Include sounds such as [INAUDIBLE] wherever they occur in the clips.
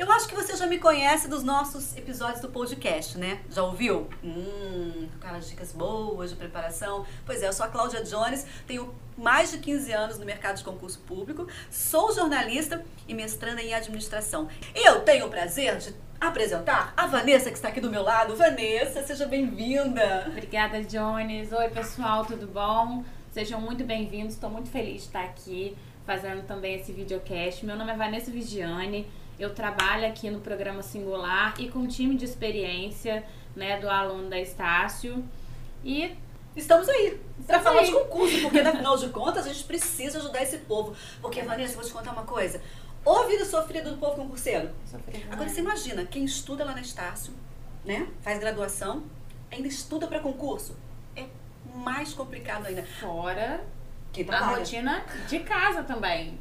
Eu acho que você já me conhece dos nossos episódios do podcast, né? Já ouviu? Hum, aquelas dicas boas de preparação. Pois é, eu sou a Cláudia Jones, tenho mais de 15 anos no mercado de concurso público, sou jornalista e mestranda em administração. E eu tenho o prazer de apresentar a Vanessa, que está aqui do meu lado. Vanessa, seja bem-vinda. Obrigada, Jones. Oi, pessoal, tudo bom? Sejam muito bem-vindos. Estou muito feliz de estar aqui fazendo também esse videocast. Meu nome é Vanessa Vigiane. Eu trabalho aqui no programa Singular e com um time de experiência né, do aluno da Estácio. E Estamos aí para falar de concurso, porque afinal de [LAUGHS] contas a gente precisa ajudar esse povo. Porque, Vanessa, vou te contar uma coisa. Ô vida sofrida do povo concurseiro. Sofrida, Agora né? você imagina, quem estuda lá na Estácio, né? Faz graduação, ainda estuda para concurso. É mais complicado ainda. fora Quem a rotina de casa também.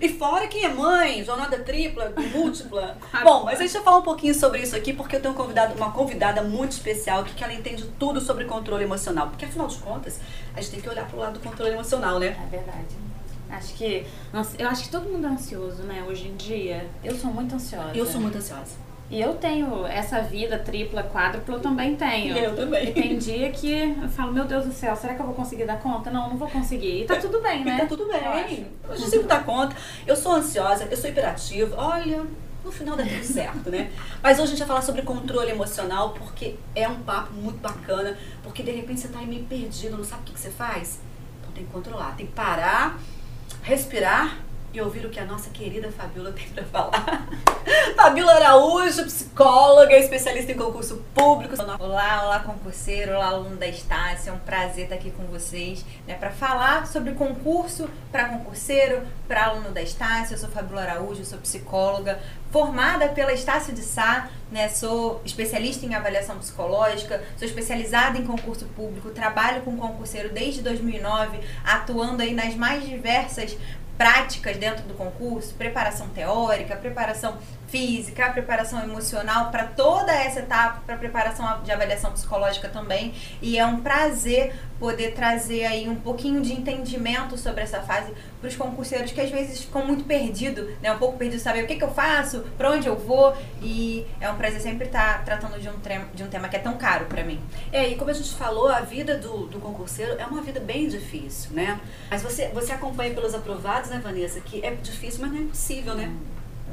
E fora quem é mãe, jornada tripla, múltipla. [LAUGHS] Bom, mas a gente vai falar um pouquinho sobre isso aqui, porque eu tenho um convidado, uma convidada muito especial, que, que ela entende tudo sobre controle emocional. Porque afinal de contas, a gente tem que olhar pro lado do controle emocional, né? É verdade. Acho que. Nossa, eu acho que todo mundo é ansioso, né? Hoje em dia. Eu sou muito ansiosa. Eu sou muito ansiosa. E eu tenho essa vida tripla, quádrupla, eu também tenho. Eu também. E tem dia que eu falo, meu Deus do céu, será que eu vou conseguir dar conta? Não, não vou conseguir. E tá tudo bem, né? E tá tudo Eu bem. Gente sempre dá conta. Eu sou ansiosa, eu sou hiperativa. Olha, no final dá tudo certo, né? Mas hoje a gente vai falar sobre controle emocional, porque é um papo muito bacana. Porque de repente você tá aí meio perdido, não sabe o que, que você faz? Então tem que controlar, tem que parar, respirar e ouvir o que a nossa querida Fabiola tem pra falar. [LAUGHS] Fabiola Araújo, psicóloga, especialista em concurso público. Olá, olá concurseiro, olá aluno da Estácia, é um prazer estar aqui com vocês né, para falar sobre concurso para concurseiro, para aluno da Estácia. Eu sou Fabiola Araújo, sou psicóloga, formada pela Estácio de Sá, né, sou especialista em avaliação psicológica, sou especializada em concurso público, trabalho com concurseiro desde 2009, atuando aí nas mais diversas práticas dentro do concurso, preparação teórica, preparação física, preparação emocional para toda essa etapa, para preparação de avaliação psicológica também. E é um prazer poder trazer aí um pouquinho de entendimento sobre essa fase para os concurseiros que às vezes ficam muito perdidos, né? Um pouco perdidos, saber o que, que eu faço, para onde eu vou. E é um prazer sempre estar tratando de um, de um tema que é tão caro para mim. É, e como a gente falou, a vida do, do concurseiro é uma vida bem difícil, né? Mas você, você acompanha pelos aprovados, né, Vanessa? Que é difícil, mas não é impossível, né?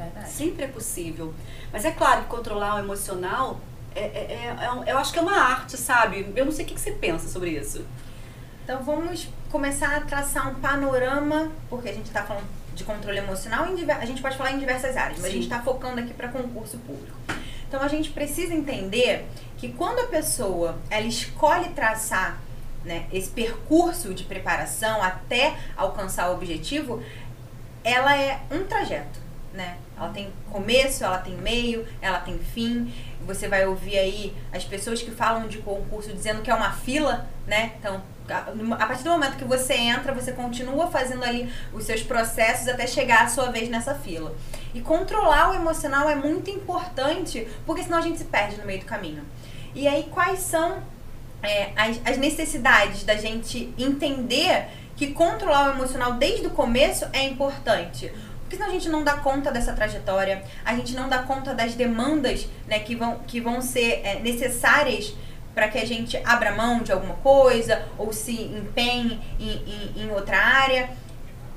Verdade. Sempre é possível. Mas é claro que controlar o emocional, é, é, é- é um- eu acho que é uma arte, sabe? Eu não sei o que, que você pensa sobre isso. Então vamos começar a traçar um panorama, porque a gente está falando de controle emocional, a gente pode falar em diversas áreas, mas a Sim. gente está focando aqui para concurso público. Então a gente precisa entender que quando a pessoa ela escolhe traçar né, esse percurso de preparação até alcançar o objetivo, ela é um trajeto, né? Ela tem começo, ela tem meio, ela tem fim. Você vai ouvir aí as pessoas que falam de concurso dizendo que é uma fila, né? Então, a partir do momento que você entra, você continua fazendo ali os seus processos até chegar a sua vez nessa fila. E controlar o emocional é muito importante, porque senão a gente se perde no meio do caminho. E aí, quais são é, as, as necessidades da gente entender que controlar o emocional desde o começo é importante. Porque senão a gente não dá conta dessa trajetória, a gente não dá conta das demandas né, que, vão, que vão ser é, necessárias para que a gente abra mão de alguma coisa ou se empenhe em, em, em outra área.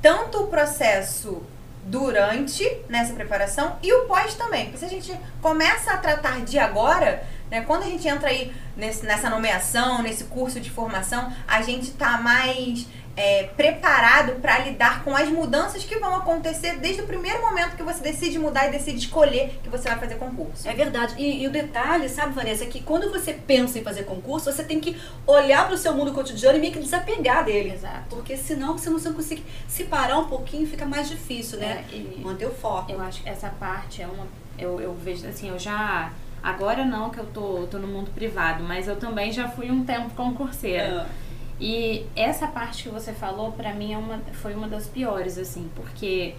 Tanto o processo durante nessa preparação e o pós também. Porque se a gente começa a tratar de agora, né, quando a gente entra aí nesse- nessa nomeação, nesse curso de formação, a gente tá mais é, preparado para lidar com as mudanças que vão acontecer desde o primeiro momento que você decide mudar e decide escolher que você vai fazer concurso. É verdade. E, e o detalhe, sabe, Vanessa, é que quando você pensa em fazer concurso, você tem que olhar para o seu mundo cotidiano e meio que desapegar dele. Exato. Porque senão você não consegue se parar um pouquinho, fica mais difícil, né? É, e- Manter o foco. Eu acho que essa parte é uma. Eu, eu vejo assim, eu já. Agora não, que eu tô, tô no mundo privado, mas eu também já fui um tempo concurseira. Ah, E essa parte que você falou, pra mim, é uma, foi uma das piores, assim, porque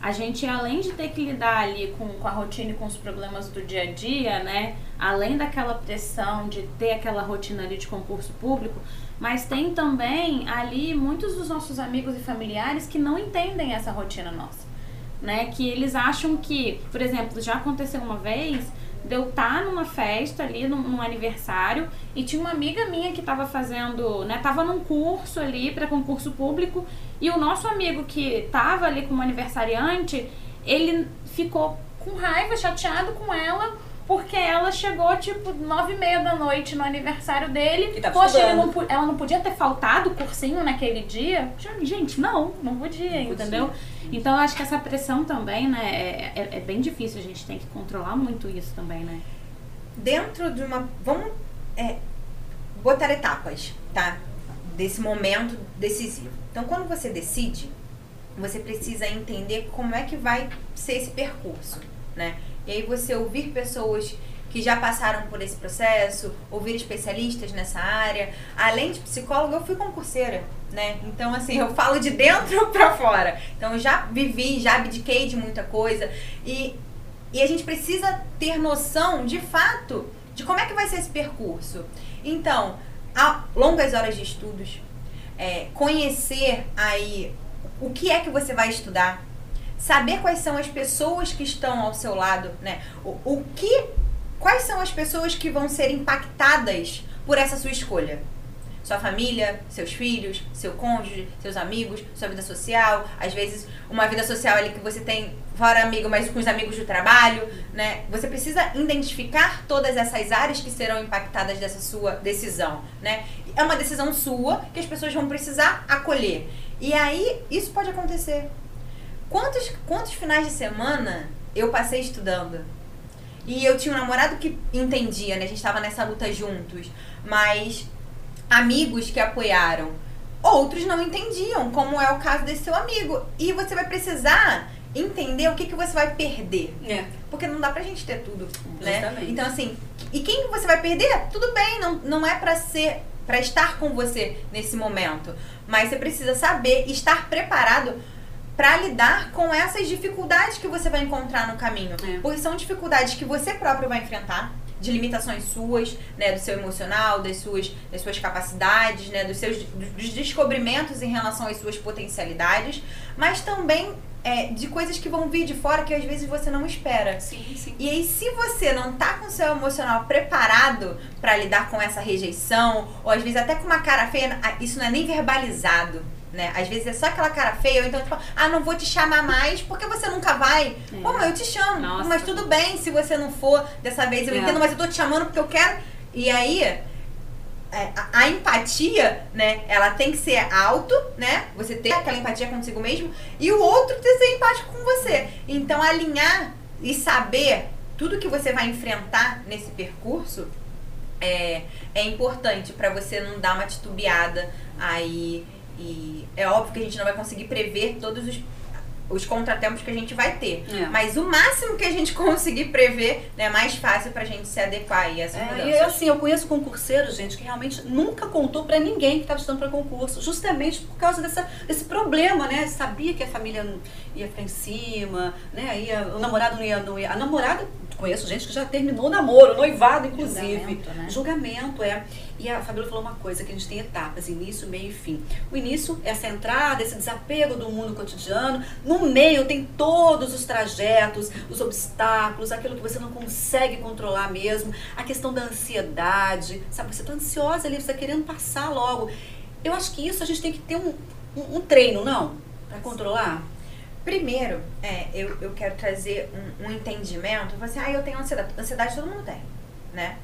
a gente, além de ter que lidar ali com, com a rotina e com os problemas do dia a dia, né? Além daquela pressão de ter aquela rotina ali de concurso público, Mas tem também ali muitos dos nossos amigos e familiares que não entendem essa rotina nossa. Né? Que eles acham que, por exemplo, já aconteceu uma vez de eu estar numa festa ali, num, num, aniversário, e tinha uma amiga minha que estava fazendo, né, tava num curso ali para concurso público, e o nosso amigo que estava ali como aniversariante, ele ficou com raiva, chateado com ela, porque ela chegou, tipo, nove e meia da noite no aniversário dele. Tá Poxa, não, ela não podia ter faltado o cursinho naquele dia? Gente, não, não podia, não entendeu? Podia. Então, eu acho que essa pressão também, né, é, é, é, bem difícil. A gente tem que controlar muito isso também, né? Dentro de uma... Vamos é, botar etapas, tá? Desse momento decisivo. Então, quando você decide, você precisa entender como é que vai ser esse percurso, né? E aí você ouvir pessoas que já passaram por esse processo, ouvir especialistas nessa área. Além de psicóloga, eu fui concurseira, né? Então, assim, eu falo de dentro [LAUGHS] para fora. Então, eu já vivi, já abdiquei de muita coisa. E, e a gente precisa ter noção, de fato, de como é que vai ser esse percurso. Então, longas horas de estudos, é, conhecer aí o que é que você vai estudar, saber quais são as pessoas que estão ao seu lado, né? O, o que, quais são as pessoas que vão ser impactadas por essa sua escolha? Sua família, seus filhos, seu cônjuge, seus amigos, sua vida social, às vezes uma vida social ali que você tem fora amigo, mas com os amigos do trabalho, né? Você precisa identificar todas essas áreas que serão impactadas dessa sua decisão, né? É uma decisão sua que as pessoas vão precisar acolher. E aí isso pode acontecer Quantos, quantos finais de semana eu passei estudando? E eu tinha um namorado que entendia, né? A gente tava nessa luta juntos. Mas amigos que apoiaram. Outros não entendiam, como é o caso desse seu amigo. E você vai precisar entender o que, que você vai perder. É. Porque não dá pra gente ter tudo, né? Justamente. Então, assim, e quem você vai perder? Tudo bem, não, não é pra ser para estar com você nesse momento. Mas você precisa saber estar preparado para lidar com essas dificuldades que você vai encontrar no caminho. É. Porque são dificuldades que você próprio vai enfrentar, de limitações suas, né, do seu emocional, das suas, das suas capacidades, né, dos seus dos descobrimentos em relação às suas potencialidades, mas também é, de coisas que vão vir de fora que às vezes você não espera. Sim, sim. E aí, se você não tá com o seu emocional preparado para lidar com essa rejeição, ou às vezes até com uma cara feia, isso não é nem verbalizado né? Às vezes é só aquela cara feia, ou então tipo, ah, não vou te chamar mais porque você nunca vai. É. Pô, mas eu te chamo, Nossa. mas tudo bem se você não for dessa vez, eu é. entendo, mas eu tô te chamando porque eu quero. E aí, é, a, a, empatia, né, ela tem que ser alto, né? Você ter aquela empatia consigo mesmo, e o outro ter ser empático com você. Então, alinhar e saber tudo que você vai enfrentar nesse percurso é, é importante para você não dar uma titubeada aí e é óbvio que a gente não vai conseguir prever todos os, os contratempos que a gente vai ter. É. Mas o máximo que a gente [LAUGHS] conseguir prever né, é mais fácil pra gente se adequar a essa é, E assim, eu conheço concurseiros, gente, que realmente nunca contou para ninguém que estava estudando para concurso, justamente por causa dessa, desse problema, né? Sabia que a família ia ficar em cima, né? Ia, o namorado não ia, não ia. A namorada conheço gente que já terminou o namoro, noivado, inclusive. Julgamento, né? Julgamento, é. E a Fabiola falou uma coisa, que a gente tem etapas, início, meio e fim. O início essa entrada, esse desapego do mundo cotidiano. No meio tem todos os trajetos, os obstáculos, aquilo que você não consegue controlar mesmo, a questão da ansiedade, sabe? Você está ansiosa ali, você está querendo passar logo. Eu acho que isso a gente tem que ter um, um, um treino, não? Para controlar. Primeiro, é, eu, eu quero trazer um, um entendimento. Você, ah, eu tenho ansiedade. Ansiedade todo mundo tem, né?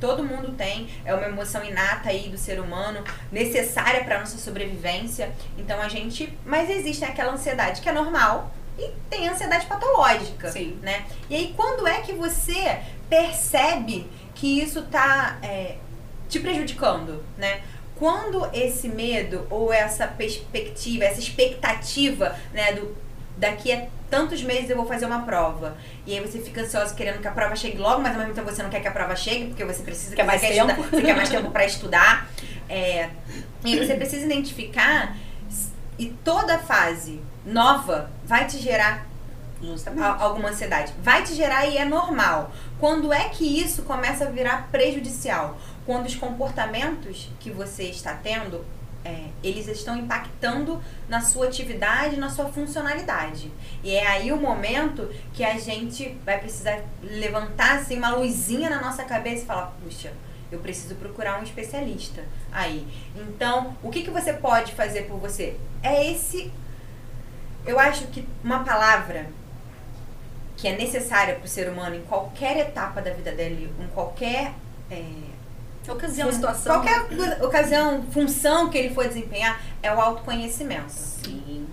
Todo mundo tem, é uma emoção inata aí do ser humano, necessária para nossa sobrevivência. Então a gente, mas existe aquela ansiedade que é normal e tem ansiedade patológica, Sim. né? E aí quando é que você percebe que isso tá é, te prejudicando, né? Quando esse medo ou essa perspectiva, essa expectativa, né, do daqui a tantos meses eu vou fazer uma prova. E aí você fica ansioso querendo que a prova chegue logo, mas ao mesmo tempo você não quer que a prova chegue, porque você precisa quer mais quer tempo. Estudar, você quer mais tempo para estudar. É, e você precisa identificar e toda fase nova vai te gerar alguma ansiedade. Vai te gerar e é normal. Quando é que isso começa a virar prejudicial? quando os comportamentos que você está tendo, é, eles estão impactando na sua atividade, na sua funcionalidade. E é aí o momento que a gente vai precisar levantar assim, uma luzinha na nossa cabeça e falar, puxa, eu preciso procurar um especialista aí. Então, o que, que você pode fazer por você? É esse. Eu acho que uma palavra que é necessária para o ser humano em qualquer etapa da vida dele, em qualquer. É, ocasião, situação. Qualquer ocasião, função que ele for desempenhar, é o autoconhecimento. Sim.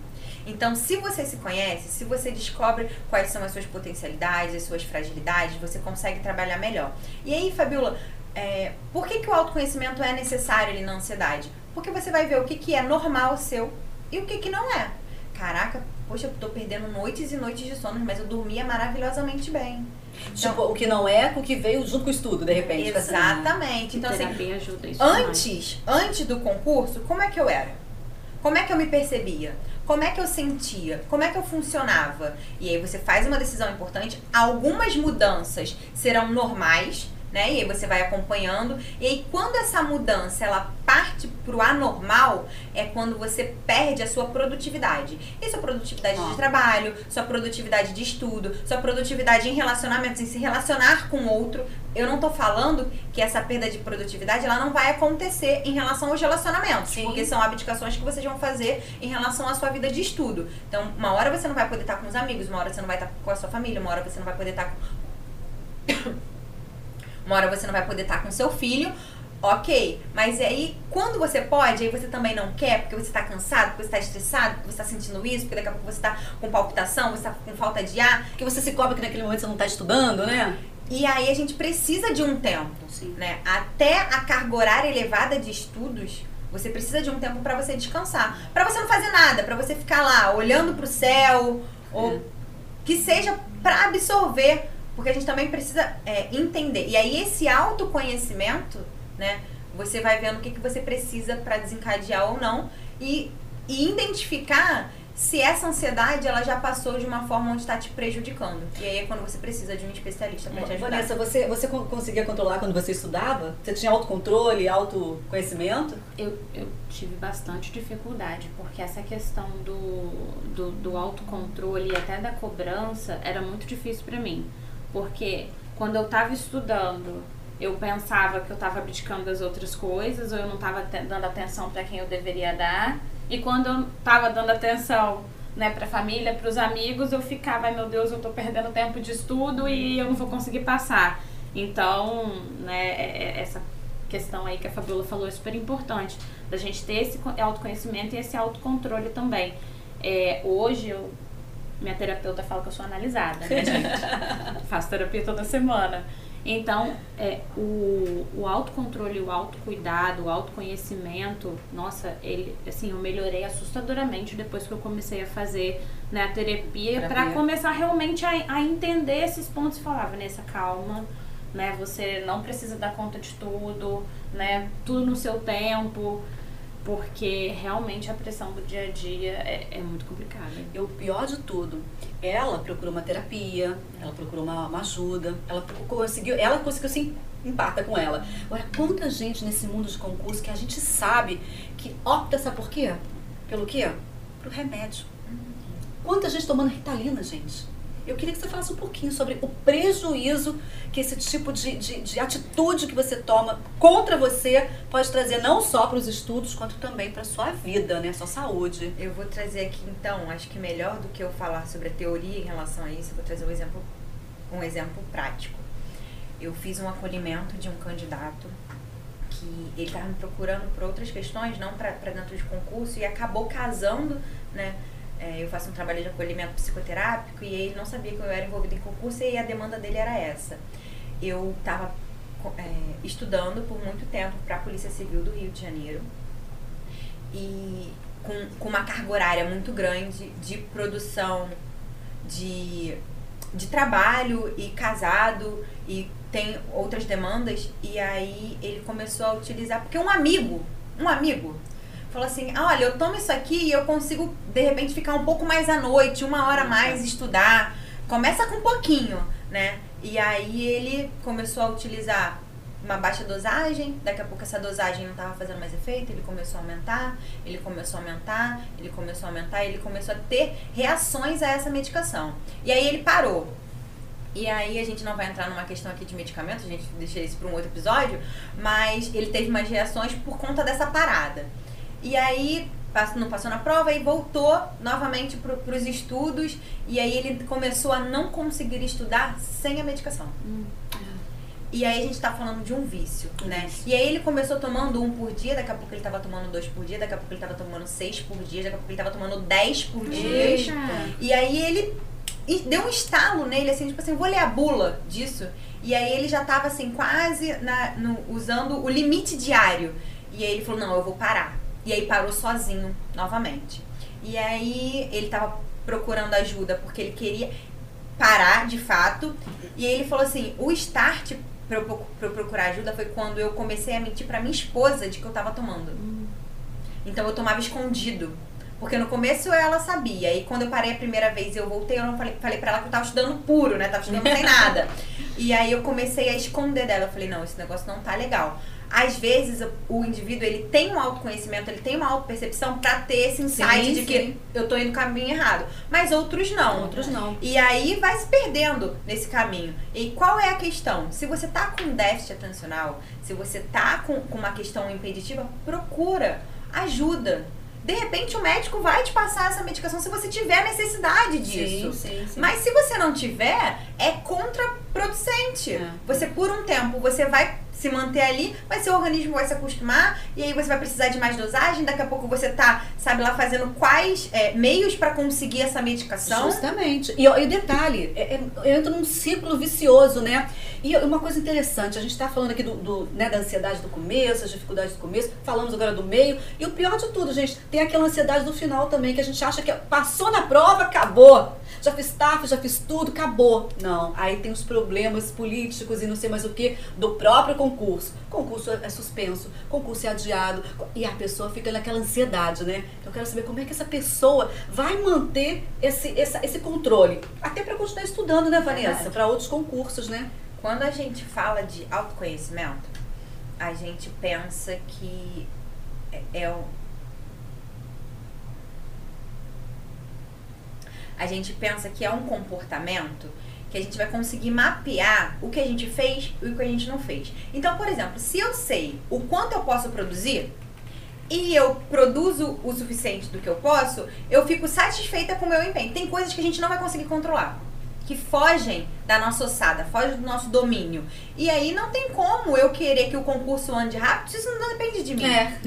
Então, se você se conhece, se você descobre quais são as suas potencialidades, as suas fragilidades, você consegue trabalhar melhor. E aí, Fabiola, é, por que, que o autoconhecimento é necessário ali na ansiedade? Porque você vai ver o que, que é normal seu e o que, que não é. Caraca, poxa, eu tô perdendo noites e noites de sono, mas eu dormia maravilhosamente bem. Tipo, o que não é, o que veio junto com o estudo, de repente. Exatamente. Então, assim, ajuda isso antes, antes do concurso, como é que eu era? Como é que eu me percebia? Como é que eu sentia? Como é que eu funcionava? E aí você faz uma decisão importante. Algumas mudanças serão normais, né? E aí você vai acompanhando. E aí quando essa mudança ela parte pro anormal, é quando você perde a sua produtividade. E sua produtividade de trabalho, sua produtividade de estudo, sua produtividade em relacionamentos, em se relacionar com outro. Eu não tô falando que essa perda de produtividade ela não vai acontecer em relação aos relacionamentos, Sim. porque são abdicações que vocês vão fazer em relação à sua vida de estudo. Então, uma hora você não vai poder estar com os amigos, uma hora você não vai estar com a sua família, uma hora você não vai poder estar com uma hora você não vai poder estar com seu filho. Ok, mas aí quando você pode, aí você também não quer, porque você está cansado, porque você está estressado, porque você está sentindo isso, porque daqui a pouco você está com palpitação, você está com falta de ar. Porque você se cobra que naquele momento você não está estudando, né? E aí a gente precisa de um tempo, Sim. né? Até a carga horária elevada de estudos, você precisa de um tempo para você descansar, para você não fazer nada, para você ficar lá olhando para o céu ou que seja para absorver, porque a gente também precisa é, entender. E aí esse autoconhecimento, né? Você vai vendo o que, que você precisa para desencadear ou não e, e identificar se essa ansiedade ela já passou de uma forma onde está te prejudicando. E aí é quando você precisa de um especialista para te ajudar. Vanessa, você, você con- conseguia controlar quando você estudava? Você tinha autocontrole, autoconhecimento? Eu, eu tive bastante dificuldade, porque essa questão do, do, do autocontrole e até da cobrança era muito difícil pra mim. Porque quando eu tava estudando, eu pensava que eu tava abdicando das outras coisas, ou eu não tava te- dando atenção pra quem eu deveria dar. E quando eu tava dando atenção né, pra família, pros amigos, eu ficava, ai meu Deus, eu tô perdendo tempo de estudo e eu não vou conseguir passar. Então, né, é- é- essa questão aí que a Fabiola falou é super importante, da gente ter esse co- autoconhecimento e esse autocontrole também. É, hoje, eu, minha terapeuta fala que eu sou analisada, né, [LAUGHS] gente? Faço terapia toda semana. Então, é, o, o autocontrole, o autocuidado, o autoconhecimento, nossa, ele, assim, eu melhorei assustadoramente depois que eu comecei a fazer né, a terapia, para começar realmente a, a entender esses pontos e falar, Vanessa, calma, né? Você não precisa dar conta de tudo, né? Tudo no seu tempo, porque realmente a pressão do dia a dia é, é muito complicada. E o pior de tudo, ela procurou uma terapia, ela procurou uma, uma ajuda, ela conseguiu, ela conseguiu se empata com ela. Olha, quanta gente nesse mundo de concurso que a gente sabe que opta, sabe por quê? Pelo quê? Pro remédio. Quanta gente tomando ritalina, gente. Eu queria que você falasse um pouquinho sobre o prejuízo que esse tipo de, de, de atitude que você toma contra você pode trazer não só para os estudos, quanto também para sua vida, né? Sua saúde. Eu vou trazer aqui então, acho que melhor do que eu falar sobre a teoria em relação a isso, eu vou trazer um exemplo, um exemplo prático. Eu fiz um acolhimento de um candidato que ele estava me procurando por outras questões, não para dentro de concurso, e acabou casando, né? É, eu faço um trabalho de acolhimento psicoterápico e ele não sabia que eu era envolvida em concurso e a demanda dele era essa. Eu estava estudando por muito tempo para a Polícia Civil do Rio de Janeiro e com, com uma carga horária muito grande de produção, de, de trabalho e casado e tem outras demandas. E aí ele começou a utilizar, porque um amigo, um amigo, falou assim: ah, olha, eu tomo isso aqui e eu consigo de repente ficar um pouco mais à noite, uma hora mais estudar. Começa com um pouquinho, né? E aí ele começou a utilizar uma baixa dosagem, daqui a pouco essa dosagem não estava fazendo mais efeito, ele começou a aumentar, ele começou a aumentar, ele começou a aumentar, ele começou a ter reações a essa medicação. E aí ele parou. E aí a gente não vai entrar numa questão aqui de medicamento, a gente deixa isso para um outro episódio, mas ele teve umas reações por conta dessa parada. E aí não passou na prova e voltou novamente para os estudos e aí ele começou a não conseguir estudar sem a medicação. Hum. E aí a gente tá falando de um vício, né? E aí ele começou tomando um por dia, daqui a pouco ele tava tomando dois por dia, daqui a pouco ele tava tomando seis por dia, daqui a pouco ele tava tomando dez por dia. E aí ele deu um estalo nele, assim, tipo assim, vou ler a bula disso. E aí ele já tava assim, quase na, no, usando o limite diário. E aí ele falou, não, eu vou parar. E aí parou sozinho novamente. E aí ele tava procurando ajuda porque ele queria parar de fato. E aí ele falou assim: o start pra eu, pra eu procurar ajuda foi quando eu comecei a mentir pra minha esposa de que eu tava tomando. Hum. Então eu tomava escondido. Porque no começo ela sabia. E quando eu parei a primeira vez eu voltei, eu não falei, falei pra ela que eu tava estudando puro, né? Tava estudando sem [LAUGHS] nada. E aí eu comecei a esconder dela. Eu falei, não, esse negócio não tá legal às vezes o indivíduo ele tem um autoconhecimento, ele tem uma autopercepção para ter esse insight sim, de que sim. eu tô indo no caminho errado. Mas outros não. Outros não. E aí vai se perdendo nesse caminho. E qual é a questão? Se você tá com déficit atencional, se você tá com, com uma questão impeditiva, procura ajuda. De repente o médico vai te passar essa medicação se você tiver necessidade disso. Sim, sim, sim. Mas se você não tiver, é contraproducente. É. Você por um tempo você vai se manter ali, mas seu organismo vai se acostumar e aí você vai precisar de mais dosagem. Daqui a pouco você tá, sabe lá, fazendo quais é, meios para conseguir essa medicação. Justamente. E, o detalhe, é, é, entra num ciclo vicioso, né? E uma coisa interessante, a gente está falando aqui do, do, né, da ansiedade do começo, as dificuldades do começo, falamos agora do meio. E o pior de tudo, gente, tem aquela ansiedade do final também, que a gente acha que passou na prova, acabou já fiz TAF, já fiz tudo, acabou. Não, aí tem os problemas políticos e não sei mais o que do próprio concurso. Concurso é suspenso, concurso é adiado e a pessoa fica naquela ansiedade, né? Eu quero saber como é que essa pessoa vai manter esse, esse, esse controle. Até para continuar estudando, né, Vanessa? Para outros concursos, né? Quando a gente fala de autoconhecimento, a gente pensa que é, é a gente pensa que é um comportamento que a gente vai conseguir mapear o que a gente fez e o que a gente não fez. Então, por exemplo, se eu sei o quanto eu posso produzir e eu produzo o suficiente do que eu posso, eu fico satisfeita com o meu empenho. Tem coisas que a gente não vai conseguir controlar. Que fogem da nossa ossada, fogem do nosso domínio. E aí não tem como eu querer que o concurso ande rápido, isso não depende de mim. É.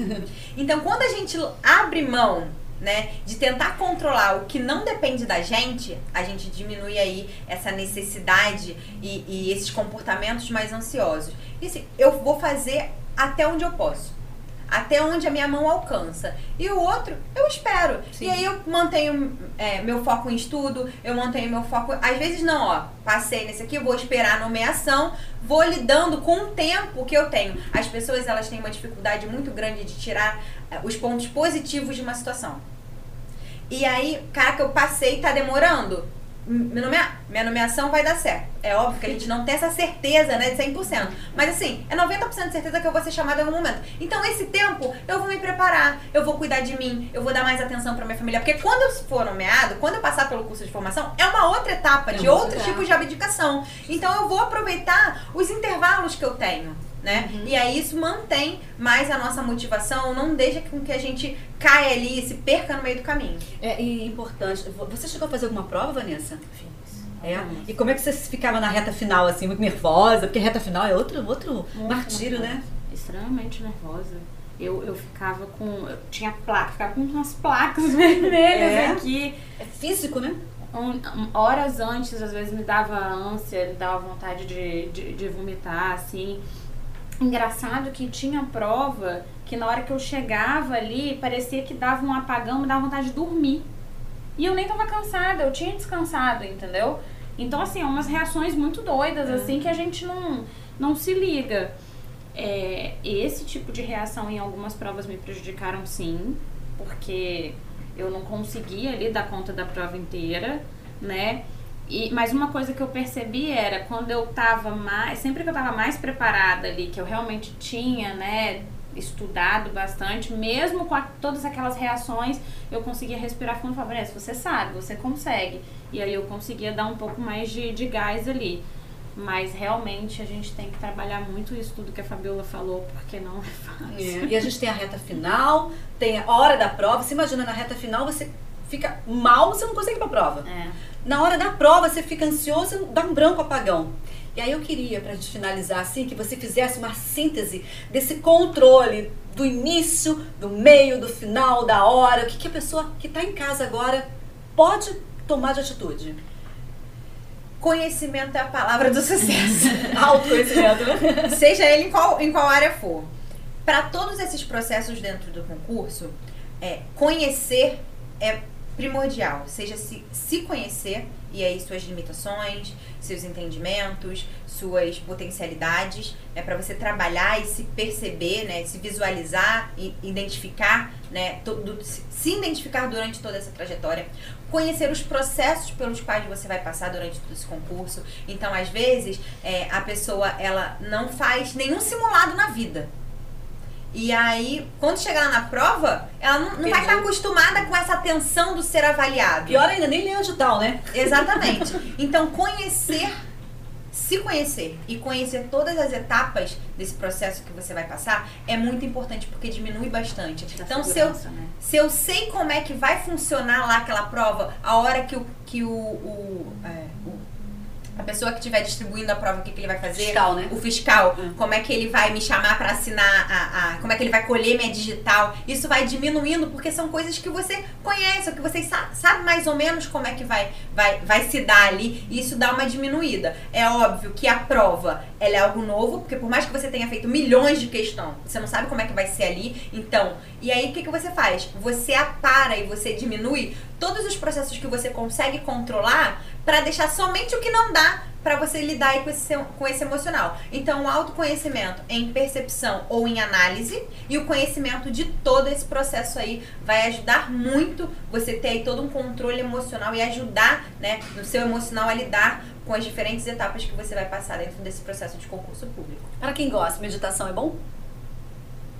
Então, quando a gente abre mão né, de tentar controlar o que não depende da gente, a gente diminui aí essa necessidade e, e esses comportamentos mais ansiosos. E assim, eu vou fazer até onde eu posso. Até onde a minha mão alcança. E o outro, eu espero. Sim. E aí eu mantenho é, meu foco em estudo, eu mantenho meu foco. Às vezes não, ó. Passei nesse aqui, vou esperar a nomeação, vou lidando com o tempo que eu tenho. As pessoas elas têm uma dificuldade muito grande de tirar é, os pontos positivos de uma situação. E aí, cara, que eu passei tá demorando. Minha, nomea... minha nomeação vai dar certo. É óbvio que a gente não tem essa certeza, né, de 100%. Mas assim, é 90% de certeza que eu vou ser chamada em algum momento. Então, esse tempo, eu vou me preparar, eu vou cuidar de mim, eu vou dar mais atenção pra minha família. Porque quando eu for nomeado, quando eu passar pelo curso de formação, é uma outra etapa, é de outro tipo de abdicação. Então, eu vou aproveitar os intervalos que eu tenho né? Uhum. E aí isso mantém mais a nossa motivação, não deixa com que a gente caia ali e se perca no meio do caminho. É e importante. Você chegou a fazer alguma prova, Vanessa? Fiz. É? E como é que você ficava na reta final, assim, muito nervosa? Porque reta final é outro, outro martírio, né? nervosa. né? Extremamente nervosa. Eu, eu ficava com. Eu tinha placa, ficava com umas placas [LAUGHS] vermelhas é. aqui. É físico, né? Um, horas antes, às vezes me dava ânsia, me dava vontade de, de, de vomitar, assim. Engraçado que tinha prova que na hora que eu chegava ali, parecia que dava um apagão, me dava vontade de dormir. E eu nem tava cansada, eu tinha descansado, entendeu? Então, assim, é umas reações muito doidas, é. assim, que a gente não, não se liga. É, esse tipo de reação em algumas provas me prejudicaram sim, porque eu não conseguia ali dar conta da prova inteira, né? E, mas uma coisa que eu percebi era quando eu tava mais. Sempre que eu tava mais preparada ali, que eu realmente tinha, né, estudado bastante, mesmo com a, todas aquelas reações, eu conseguia respirar fundo e falar, Vanessa, você sabe, você consegue. E aí eu conseguia dar um pouco mais de, de gás ali. Mas realmente a gente tem que trabalhar muito isso tudo que a Fabiola falou, porque não é fácil. É. E a gente tem a reta final, tem a hora da prova. Você imagina, na reta final você fica mal, você não consegue ir pra prova. É. Na hora da prova você fica ansioso, dá um branco apagão. E aí eu queria, pra gente finalizar assim, que você fizesse uma síntese desse controle do início, do meio, do final, da hora. O que, que a pessoa que está em casa agora pode tomar de atitude? Conhecimento é a palavra do sucesso. [LAUGHS] Autoconhecimento? [LAUGHS] Seja ele em qual, em qual área for. Para todos esses processos dentro do concurso, é, conhecer é primordial. Seja se, se conhecer, e aí suas limitações, seus entendimentos, suas potencialidades, né, para você trabalhar e se perceber, né, se visualizar e identificar, né, todo, se identificar durante toda essa trajetória, conhecer os processos pelos quais você vai passar durante todo esse concurso. Então, às vezes, é, a pessoa ela não faz nenhum simulado na vida. E aí, quando chegar lá na prova, ela não, não vai estar acostumada com essa tensão do ser avaliado. Pior ainda, nem lê tal, né? Exatamente. Então, conhecer, se conhecer e conhecer todas as etapas desse processo que você vai passar é muito importante porque diminui bastante. Então, se eu, né? se eu sei como é que vai funcionar lá aquela prova, a hora que o, que o, o, é, o a pessoa que estiver distribuindo a prova, o que, que ele vai fazer? Fiscal, né? O fiscal, Hum. como é que ele vai me chamar para assinar a, a- como é que ele vai colher minha digital? Isso vai diminuindo porque são coisas que você conhece, ou que você sa- sabe mais ou menos como é que vai, vai, vai se dar ali, e isso dá uma diminuída. É óbvio que a prova, ela é algo novo, porque por mais que você tenha feito milhões de questões, você não sabe como é que vai ser ali, então, e aí o que, que você faz? Você apara e você diminui todos os processos que você consegue controlar para deixar somente o que não dá para você lidar aí com esse, com esse emocional. Então, o autoconhecimento em percepção ou em análise e o conhecimento de todo esse processo aí vai ajudar muito você ter aí todo um controle emocional e ajudar, né, no seu emocional a lidar com as diferentes etapas que você vai passar dentro desse processo de concurso público. Para quem gosta, meditação é bom?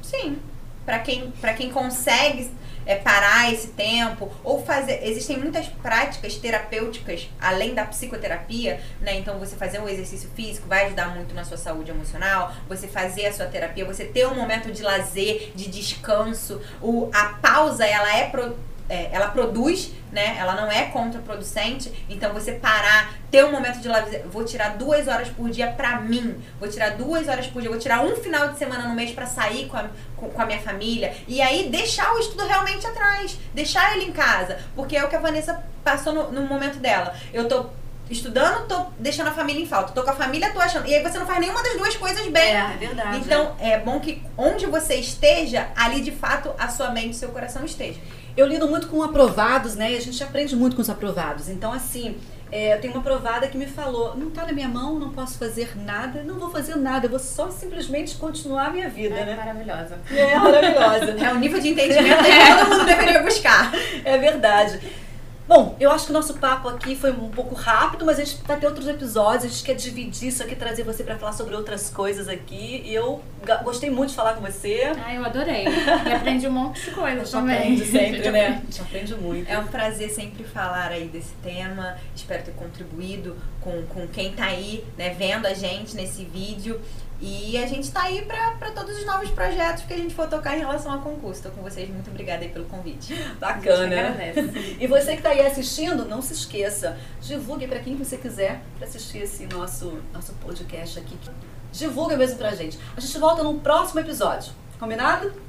Sim. Para quem, pra quem consegue é, parar esse tempo ou fazer. Existem muitas práticas terapêuticas além da psicoterapia, né? Então você fazer um exercício físico vai ajudar muito na sua saúde emocional. Você fazer a sua terapia, você ter um momento de lazer, de descanso. O, a pausa, ela é. Pro, é, ela produz, né? Ela não é contraproducente. Então você parar, ter um momento de lazer. Vou tirar duas horas por dia pra mim. Vou tirar duas horas por dia. Vou tirar um final de semana no mês pra sair com a, com, com a minha família. E aí deixar o estudo realmente atrás. Deixar ele em casa. Porque é o que a Vanessa passou no, no momento dela. Eu tô estudando, tô deixando a família em falta. Tô com a família, tô achando. E aí você não faz nenhuma das duas coisas bem. é verdade. Então, é bom que onde você esteja, ali de fato a sua mente e seu coração esteja. Eu lido muito com aprovados, né? E a gente aprende muito com os aprovados. Então, assim, é, eu tenho uma aprovada que me falou: não tá na minha mão, não posso fazer nada, não vou fazer nada, eu vou só simplesmente continuar a minha vida, É né? maravilhosa. É maravilhosa. [LAUGHS] É o nível de entendimento que todo mundo deveria buscar. É verdade. Bom, eu acho que o nosso papo aqui foi um pouco rápido, mas a gente vai ter outros episódios. A gente quer dividir isso aqui, trazer você para falar sobre outras coisas aqui. E eu gostei muito de falar com você. Ah, eu adorei. E aprendi um monte de A coisa gente também. aprende sempre, né? [LAUGHS] A gente aprende muito. É um prazer sempre falar aí desse tema. Espero ter contribuído com, com quem tá aí, né, vendo a gente nesse vídeo. E a gente tá aí pra, pra todos os novos projetos que a gente for tocar em relação ao concurso. Tô com vocês, muito obrigada aí pelo convite. Bacana, né? [LAUGHS] E você que está aí assistindo, não se esqueça, divulgue para quem você quiser para assistir esse nosso, nosso podcast aqui. Divulga mesmo pra gente. A gente volta num próximo episódio. Combinado?